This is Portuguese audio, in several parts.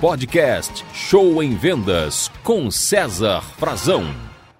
Podcast Show em Vendas com César Frazão.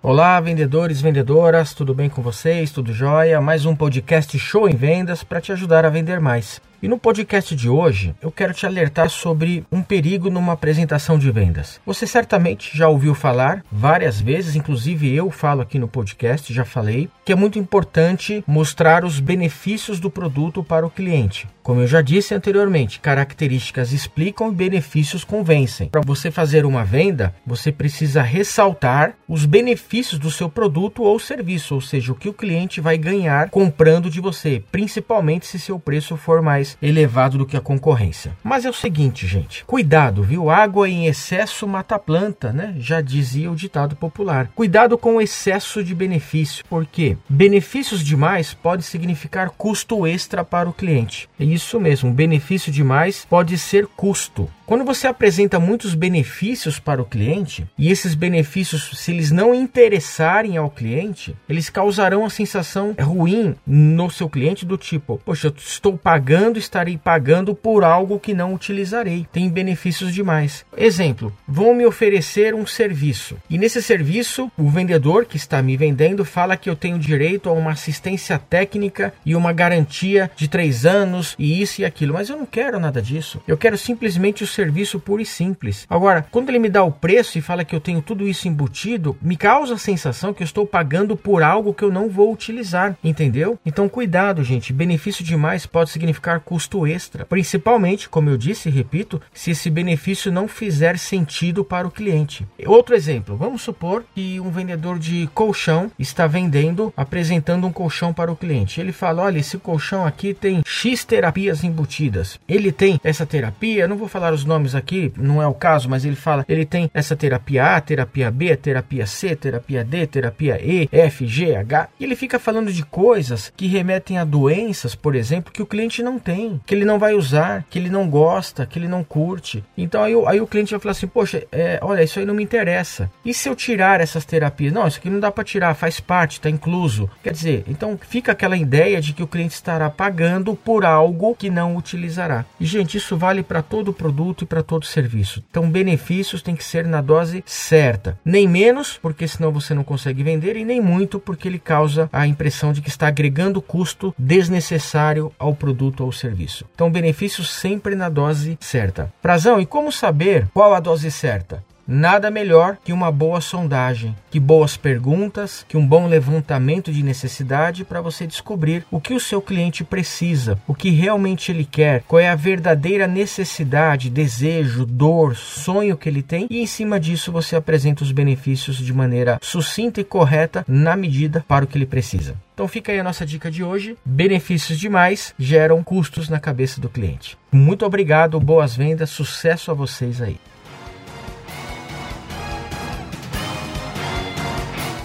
Olá, vendedores, vendedoras, tudo bem com vocês? Tudo jóia? Mais um podcast Show em Vendas para te ajudar a vender mais. E no podcast de hoje, eu quero te alertar sobre um perigo numa apresentação de vendas. Você certamente já ouviu falar várias vezes, inclusive eu falo aqui no podcast, já falei, que é muito importante mostrar os benefícios do produto para o cliente. Como eu já disse anteriormente, características explicam e benefícios convencem. Para você fazer uma venda, você precisa ressaltar os benefícios do seu produto ou serviço, ou seja, o que o cliente vai ganhar comprando de você, principalmente se seu preço for mais elevado do que a concorrência. Mas é o seguinte, gente, cuidado, viu? Água em excesso mata planta, né? Já dizia o ditado popular. Cuidado com o excesso de benefício, porque benefícios demais pode significar custo extra para o cliente. É isso mesmo, benefício demais pode ser custo. Quando você apresenta muitos benefícios para o cliente, e esses benefícios, se eles não interessarem ao cliente, eles causarão a sensação ruim no seu cliente do tipo, poxa, eu estou pagando, estarei pagando por algo que não utilizarei. Tem benefícios demais. Exemplo, vão me oferecer um serviço. E nesse serviço, o vendedor que está me vendendo fala que eu tenho direito a uma assistência técnica e uma garantia de três anos e isso e aquilo. Mas eu não quero nada disso. Eu quero simplesmente o serviço puro e simples. Agora, quando ele me dá o preço e fala que eu tenho tudo isso embutido, me causa a sensação que eu estou pagando por algo que eu não vou utilizar, entendeu? Então, cuidado, gente. Benefício demais pode significar custo extra, principalmente, como eu disse e repito, se esse benefício não fizer sentido para o cliente. Outro exemplo, vamos supor que um vendedor de colchão está vendendo, apresentando um colchão para o cliente. Ele fala: olha, esse colchão aqui tem X terapias embutidas. Ele tem essa terapia, não vou falar os nomes aqui, não é o caso, mas ele fala, ele tem essa terapia A, terapia B, terapia C, terapia D, terapia E, F, G, H, e ele fica falando de coisas que remetem a doenças, por exemplo, que o cliente não tem, que ele não vai usar, que ele não gosta, que ele não curte. Então aí, aí o cliente vai falar assim, poxa, é, olha, isso aí não me interessa. E se eu tirar essas terapias? Não, isso aqui não dá para tirar, faz parte, está incluso. Quer dizer, então fica aquela ideia de que o cliente estará pagando por algo que não utilizará. E gente, isso vale para todo produto e para todo serviço. Então, benefícios tem que ser na dose certa. Nem menos, porque senão você não consegue vender, e nem muito, porque ele causa a impressão de que está agregando custo desnecessário ao produto ou serviço. Então, benefícios sempre na dose certa. Prazão, e como saber qual a dose certa? Nada melhor que uma boa sondagem, que boas perguntas, que um bom levantamento de necessidade para você descobrir o que o seu cliente precisa, o que realmente ele quer, qual é a verdadeira necessidade, desejo, dor, sonho que ele tem e em cima disso você apresenta os benefícios de maneira sucinta e correta na medida para o que ele precisa. Então fica aí a nossa dica de hoje. Benefícios demais geram custos na cabeça do cliente. Muito obrigado, boas vendas, sucesso a vocês aí.